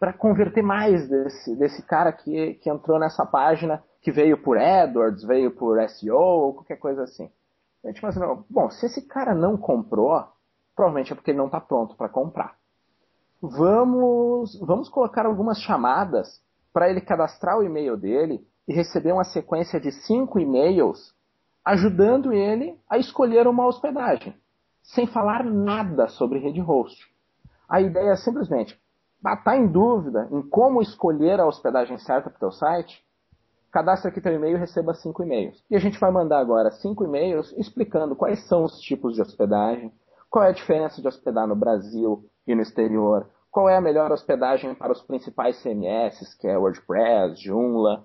para converter mais desse, desse cara que, que entrou nessa página, que veio por AdWords, veio por SEO, ou qualquer coisa assim. A gente pensou, bom, se esse cara não comprou, provavelmente é porque ele não está pronto para comprar vamos, vamos colocar algumas chamadas para ele cadastrar o e-mail dele e receber uma sequência de cinco e-mails ajudando ele a escolher uma hospedagem, sem falar nada sobre rede host. A ideia é simplesmente, está em dúvida em como escolher a hospedagem certa para o teu site, cadastre aqui teu e-mail e receba cinco e-mails. E a gente vai mandar agora cinco e-mails explicando quais são os tipos de hospedagem, qual é a diferença de hospedar no Brasil e no exterior, qual é a melhor hospedagem para os principais CMS, que é WordPress, Joomla,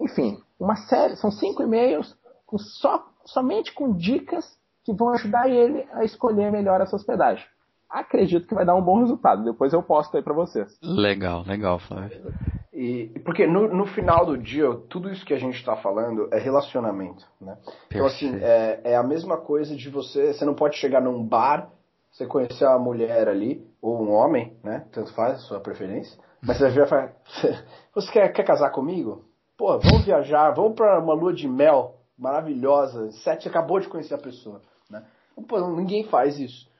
enfim, uma série, são cinco e-mails com só, somente com dicas que vão ajudar ele a escolher melhor essa hospedagem. Acredito que vai dar um bom resultado. Depois eu posto aí para vocês.
Legal, legal, Flávio.
E, porque no, no, final do dia, tudo isso que a gente está falando é relacionamento, né? Então, assim, é, é, a mesma coisa de você... Você não pode chegar num bar, você conhecer uma mulher ali, ou um homem, né? Tanto faz sua preferência. Mas você vai falar, você quer, quer casar comigo? Pô, vamos viajar, vamos para uma lua de mel maravilhosa. Sete acabou de conhecer a pessoa, né? Pô, ninguém faz isso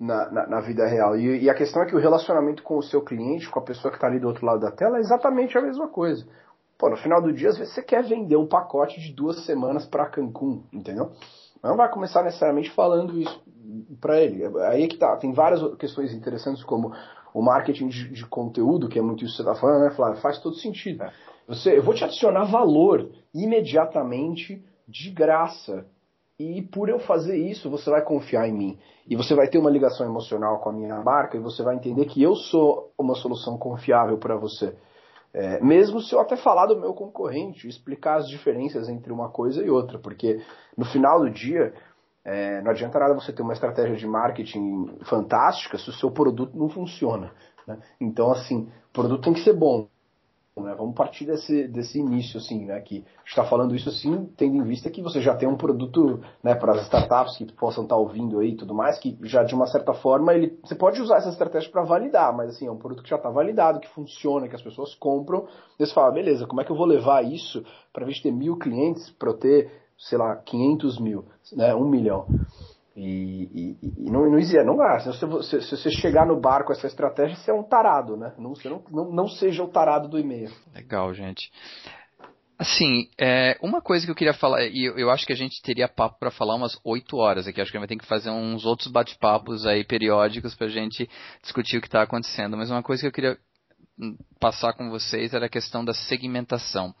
na, na, na vida real. E, e, a questão é que o relacionamento com o seu cliente, com a pessoa que está ali do outro lado da tela, é exatamente a mesma coisa. Pô, no final do dia, às vezes você quer vender um pacote de duas semanas para Cancún, entendeu? Não vai começar necessariamente falando isso para ele. Aí é que tá. Tem várias questões interessantes, como o marketing de, de conteúdo, que é muito isso que você está falando, né, Flávio? Faz todo sentido. É. Você, eu vou te adicionar valor imediatamente, de graça. E por eu fazer isso, você vai confiar em mim. E você vai ter uma ligação emocional com a minha marca e você vai entender que eu sou uma solução confiável para você. É, mesmo se eu até falar do meu concorrente, explicar as diferenças entre uma coisa e outra, porque no final do dia, é, não adianta nada você ter uma estratégia de marketing fantástica se o seu produto não funciona. Né? Então, assim, o produto tem que ser bom. Né? Vamos partir desse, desse início, assim, né? Que está falando isso assim, tendo em vista que você já tem um produto, né, para as startups que possam estar ouvindo aí e tudo mais, que já de uma certa forma ele, você pode usar essa estratégia para validar, mas assim, é um produto que já está validado, que funciona, que as pessoas compram. E você fala, beleza, como é que eu vou levar isso para vez de ter mil clientes para eu ter, sei lá, 500 mil, né, um milhão? E, e, e não, não não dá. Se você, se você chegar no bar com essa estratégia, você é um tarado, né? Não, você não, não, não seja o tarado do e-mail.
Legal, gente. Assim, é, uma coisa que eu queria falar, e eu, eu, acho que a gente teria papo para falar umas 8 horas aqui, acho que a gente vai ter que fazer uns outros bate-papos aí periódicos a gente discutir o que está acontecendo, mas uma coisa que eu queria hum, passar com vocês era a questão da segmentação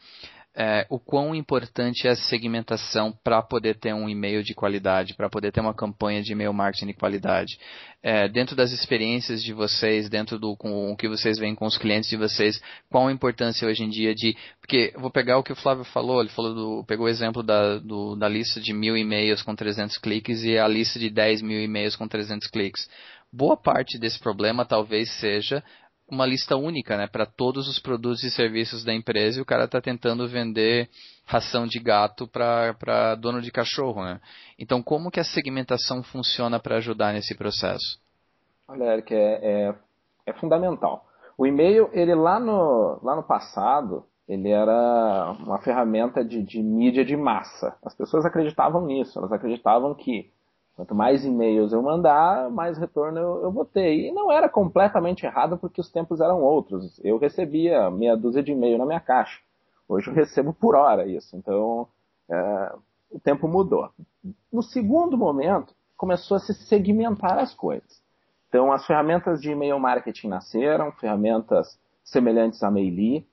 é, o quão importante é a segmentação para poder ter um e-mail de qualidade, para poder ter uma campanha de e-mail marketing de qualidade. É, dentro das experiências de vocês, dentro do com o que vocês veem com os clientes de vocês, qual a importância hoje em dia de. Porque vou pegar o que o Flávio falou, ele falou do, pegou o exemplo da, do, da lista de mil e-mails com 300 cliques e a lista de 10 mil e-mails com 300 cliques. Boa parte desse problema talvez seja uma lista única, né, para todos os produtos e serviços da empresa e o cara está tentando vender ração de gato para dono de cachorro, né? Então, como que a segmentação funciona para ajudar nesse processo?
Olha, Eric, é, é, é, fundamental. O e-mail, ele lá no, lá no passado, ele era uma ferramenta de, de mídia de massa. As pessoas acreditavam nisso, elas acreditavam que Quanto mais e-mails eu mandar, mais retorno eu, eu vou ter. E não era completamente errado porque os tempos eram outros. Eu recebia meia dúzia de e-mail na minha caixa. Hoje eu recebo por hora isso. Então, é, o tempo mudou. No segundo momento, começou a se segmentar as coisas. Então, as ferramentas de e-mail marketing nasceram, ferramentas semelhantes a Maili,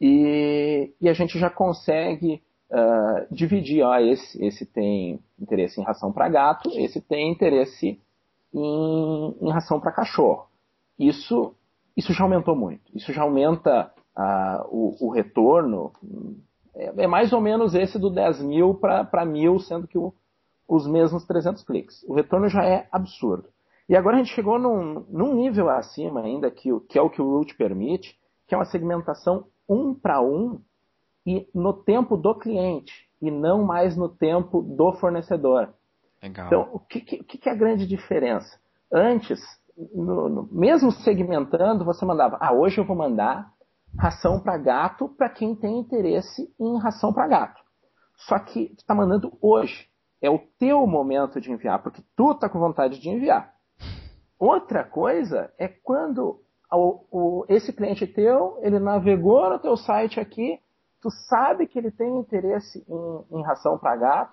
e, e a gente já consegue uh, dividir, ó, esse, esse tem interesse em ração para gato, esse tem interesse em, em ração para cachorro. Isso, isso já aumentou muito. Isso já aumenta uh, o, o, retorno. É, é, mais ou menos esse do 10 mil para mil, sendo que o, os mesmos 300 cliques. O retorno já é absurdo. E agora a gente chegou num, num nível acima ainda, que, que é o que o Root permite, que é uma segmentação um para um e no tempo do cliente e não mais no tempo do fornecedor. Legal. Então, o que, que, que é a grande diferença? Antes, no, no, mesmo segmentando, você mandava, ah, hoje eu vou mandar ração para gato para quem tem interesse em ração para gato. Só que tu está mandando hoje. É o teu momento de enviar, porque tu está com vontade de enviar. Outra coisa é quando o, o, esse cliente teu, ele navegou no teu site aqui, tu sabe que ele tem interesse em, em ração para gato,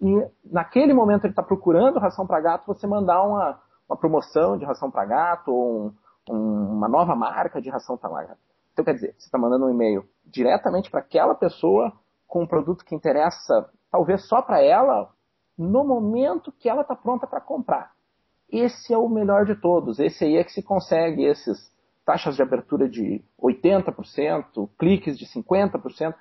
e naquele momento ele está procurando ração para gato, você mandar uma, uma promoção de ração para gato, ou um, um, uma nova marca de ração para gato. Então, quer dizer, você está mandando um e-mail diretamente para aquela pessoa com um produto que interessa, talvez só para ela, no momento que ela está pronta para comprar. Esse é o melhor de todos. Esse aí é que se consegue esses taxas de abertura de 80%, cliques de 50%.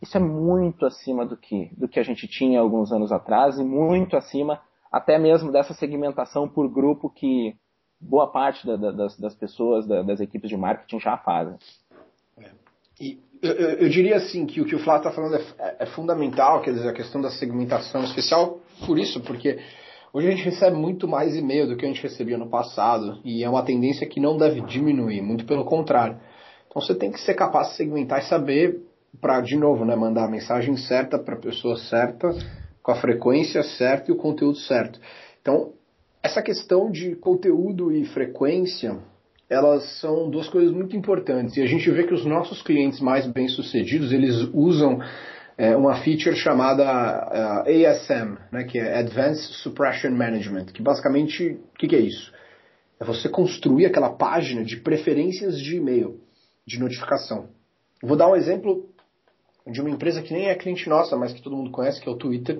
Isso é muito acima do que, do que a gente tinha alguns anos atrás e muito acima até mesmo dessa segmentação por grupo que boa parte da, da, das, das, pessoas, da, das equipes de marketing já fazem.
É. E eu, eu, diria assim que o que o Flávio está falando é, é, fundamental, quer dizer, a questão da segmentação especial por isso, porque Hoje a gente recebe muito mais e-mail do que a gente recebia no passado e é uma tendência que não deve diminuir, muito pelo contrário. Então você tem que ser capaz de segmentar e saber para, de novo, né, mandar a mensagem certa para a pessoa certa, com a frequência certa e o conteúdo certo. Então, essa questão de conteúdo e frequência, elas são duas coisas muito importantes. E a gente vê que os nossos clientes mais bem-sucedidos, eles usam é uma feature chamada uh, ASM, né, que é Advanced Suppression Management, que basicamente, o que, que é isso? É você construir aquela página de preferências de e-mail, de notificação. Vou dar um exemplo de uma empresa que nem é cliente nossa, mas que todo mundo conhece, que é o Twitter.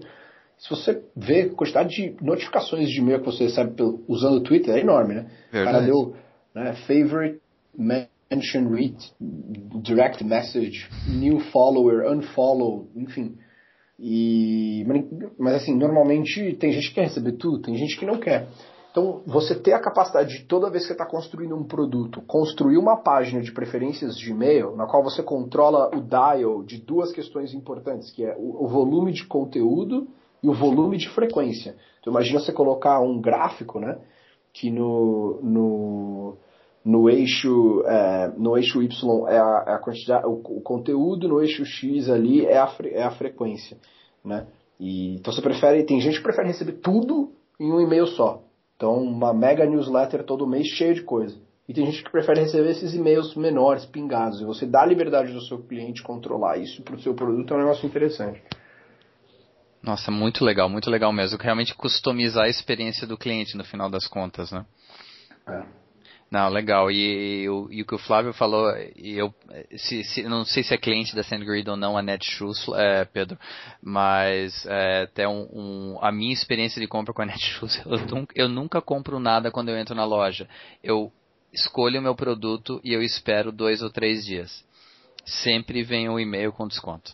Se você vê a quantidade de notificações de e-mail que você recebe usando o Twitter, é enorme, né? Verdade. O cara deu né, favorite, mention, read, direct message, new follower, unfollow, enfim. E, mas assim, normalmente tem gente que quer receber tudo, tem gente que não quer. Então, você ter a capacidade de, toda vez que você está construindo um produto, construir uma página de preferências de e-mail, na qual você controla o dial de duas questões importantes, que é o, o volume de conteúdo e o volume de frequência. Então, imagina você colocar um gráfico, né, que no, no no eixo, é, no eixo Y é a, é a quantidade, o, o, conteúdo, no eixo X ali é a, é a frequência, né? E, então você prefere, tem gente que prefere receber tudo em um e-mail só. Então uma mega newsletter todo mês cheia de coisa. E tem gente que prefere receber esses e-mails menores, pingados. E você dá a liberdade do seu cliente controlar isso para o seu produto é um negócio interessante.
Nossa, muito legal, muito legal mesmo. Realmente customizar a experiência do cliente no final das contas, né? É. Não, legal. E, e, e, o que o Flávio falou, eu se, se, não sei se é cliente da SandGrid ou não, a Netshoes, é, Pedro, mas é, até um, um, a minha experiência de compra com a Netshoes, eu nunca, eu nunca compro nada quando eu entro na loja. Eu escolho o meu produto e eu espero dois ou três dias. Sempre vem um e-mail com desconto.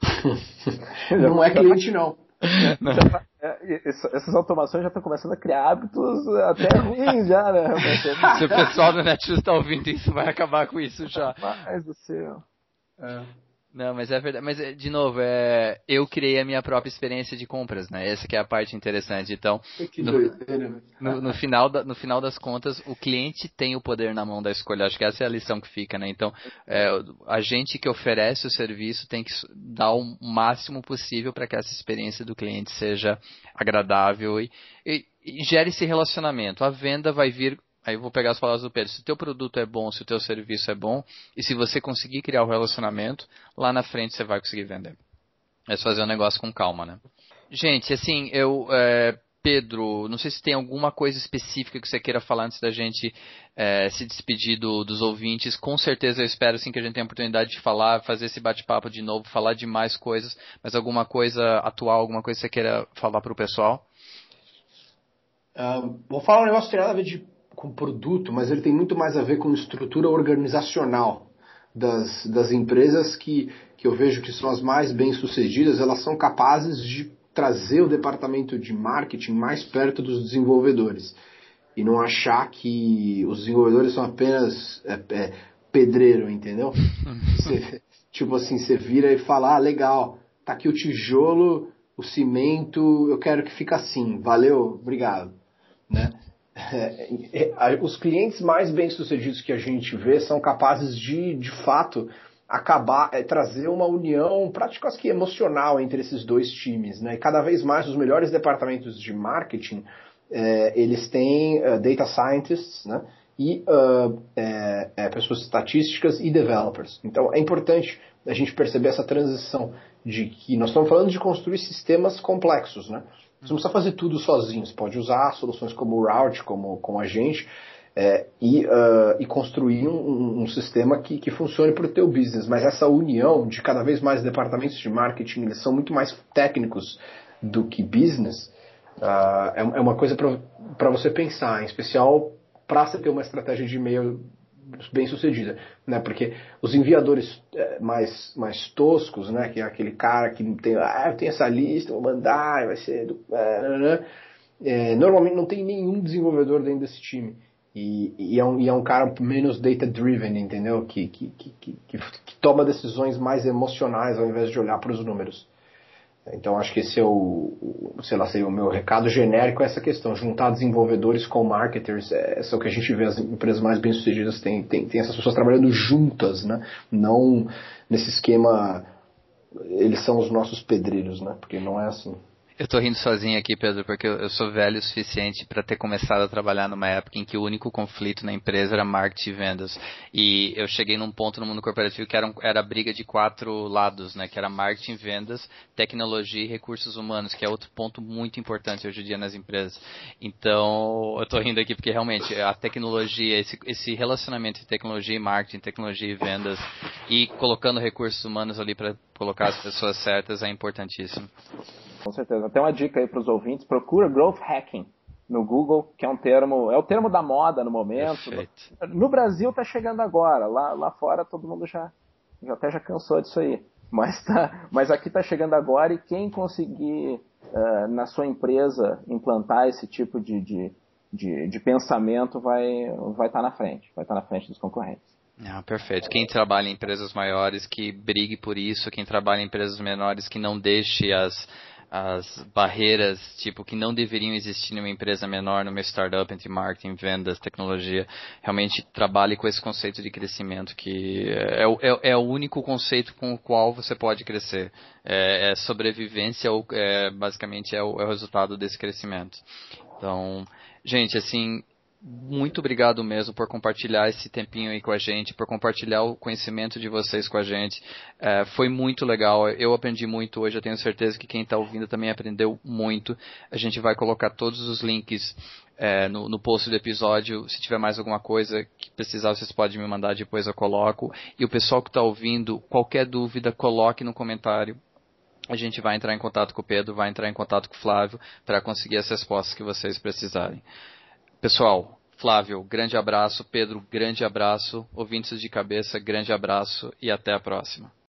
não é cliente não.
Tá, é, essas automações já estão começando a criar hábitos até ruins já, né?
Se o pessoal do Netshoes está ouvindo isso, vai acabar com isso já.
Mas do céu.
É. Não, mas é verdade. Mas, de novo, é, eu criei a minha própria experiência de compras, né? Essa que é a parte interessante. Então, no, no, no, final da, no final das contas, o cliente tem o poder na mão da escolha. Acho que essa é a lição que fica, né? Então, é, a gente que oferece o serviço tem que dar o máximo possível para que essa experiência do cliente seja agradável e, e, e gere esse relacionamento. A venda vai vir Aí eu vou pegar as palavras do Pedro. Se o teu produto é bom, se o teu serviço é bom, e se você conseguir criar o um relacionamento, lá na frente você vai conseguir vender. É só fazer um negócio com calma, né? Gente, assim, eu. É, Pedro, não sei se tem alguma coisa específica que você queira falar antes da gente é, se despedir do, dos ouvintes. Com certeza eu espero sim que a gente tenha a oportunidade de falar, fazer esse bate-papo de novo, falar de mais coisas, mas alguma coisa atual, alguma coisa que você queira falar para o pessoal?
Uh, vou falar um negócio que tem nada a ver de com produto, mas ele tem muito mais a ver com estrutura organizacional das, das empresas que, que eu vejo que são as mais bem sucedidas, elas são capazes de trazer o departamento de marketing mais perto dos desenvolvedores e não achar que os desenvolvedores são apenas é, é, pedreiro, entendeu? Você, tipo assim, você vira e fala, ah, legal, tá aqui o tijolo, o cimento, eu quero que fique assim, valeu, obrigado, né? É, é, os clientes mais bem-sucedidos que a gente vê são capazes de, de fato, acabar, é, trazer uma união praticamente que emocional entre esses dois times. Né? E cada vez mais os melhores departamentos de marketing, é, eles têm uh, data scientists né? e uh, é, pessoas estatísticas e developers. Então é importante a gente perceber essa transição de que nós estamos falando de construir sistemas complexos, né? Você não precisa fazer tudo sozinho, você pode usar soluções como o Route, como, como a gente, é, e, uh, e, construir um, um, sistema que, que funcione para o teu business. Mas essa união de cada vez mais departamentos de marketing, eles são muito mais técnicos do que business, uh, é, é, uma coisa para você pensar, em especial para você ter uma estratégia de e-mail bem sucedida, né? Porque os enviadores é, mais, mais toscos, né? Que é aquele cara que tem, ah, eu tenho essa lista, vou mandar, vai ser do, é, é, normalmente não tem nenhum desenvolvedor dentro desse time. E, e, é, um, e é um cara menos data driven, entendeu? Que, que, que, que, que toma decisões mais emocionais ao invés de olhar para os números. Então acho que esse é o, sei lá, seria o meu recado genérico essa questão, juntar desenvolvedores com marketers, é, é o que a gente vê as empresas mais bem sucedidas tem, tem, tem essas pessoas trabalhando juntas, né? Não nesse esquema eles são os nossos pedreiros, né? Porque não é assim.
Eu tô rindo sozinho aqui, Pedro, porque eu sou velho o suficiente para ter começado a trabalhar numa época em que o único conflito na empresa era marketing e vendas. E eu cheguei num ponto no mundo corporativo que era, um, era briga de quatro lados, né? Que era marketing, vendas, tecnologia e recursos humanos, que é outro ponto muito importante hoje em dia nas empresas. Então, eu tô rindo aqui porque realmente a tecnologia, esse, esse relacionamento de tecnologia e marketing, tecnologia e vendas, e colocando recursos humanos ali para colocar as pessoas certas é importantíssimo.
Com certeza. Tem uma dica aí para os ouvintes: procura growth hacking no Google, que é um termo, é o termo da moda no momento. Perfeito. No Brasil está chegando agora, lá, lá fora todo mundo já, já até já cansou disso aí. Mas, tá, mas aqui está chegando agora e quem conseguir uh, na sua empresa implantar esse tipo de, de, de, de pensamento vai estar vai tá na frente, vai estar tá na frente dos concorrentes.
Ah, perfeito. Quem trabalha em empresas maiores que brigue por isso, quem trabalha em empresas menores que não deixe as, as barreiras, tipo, que não deveriam existir numa empresa menor, numa startup entre marketing, vendas, tecnologia, realmente trabalhe com esse conceito de crescimento, que é, é, é o único conceito com o qual você pode crescer. É, é sobrevivência, ou é, basicamente é o, é o resultado desse crescimento. Então, gente, assim, muito obrigado mesmo por compartilhar esse tempinho aí com a gente, por compartilhar o conhecimento de vocês com a gente. É, foi muito legal, eu aprendi muito hoje, eu tenho certeza que quem está ouvindo também aprendeu muito. A gente vai colocar todos os links é, no, no post do episódio. Se tiver mais alguma coisa que precisar, vocês podem me mandar, depois eu coloco. E o pessoal que está ouvindo, qualquer dúvida, coloque no comentário a gente vai entrar em contato com o Pedro, vai entrar em contato com o Flávio para conseguir as respostas que vocês precisarem. Pessoal, Flávio, grande abraço. Pedro, grande abraço. Ouvintes de cabeça, grande abraço e até a próxima.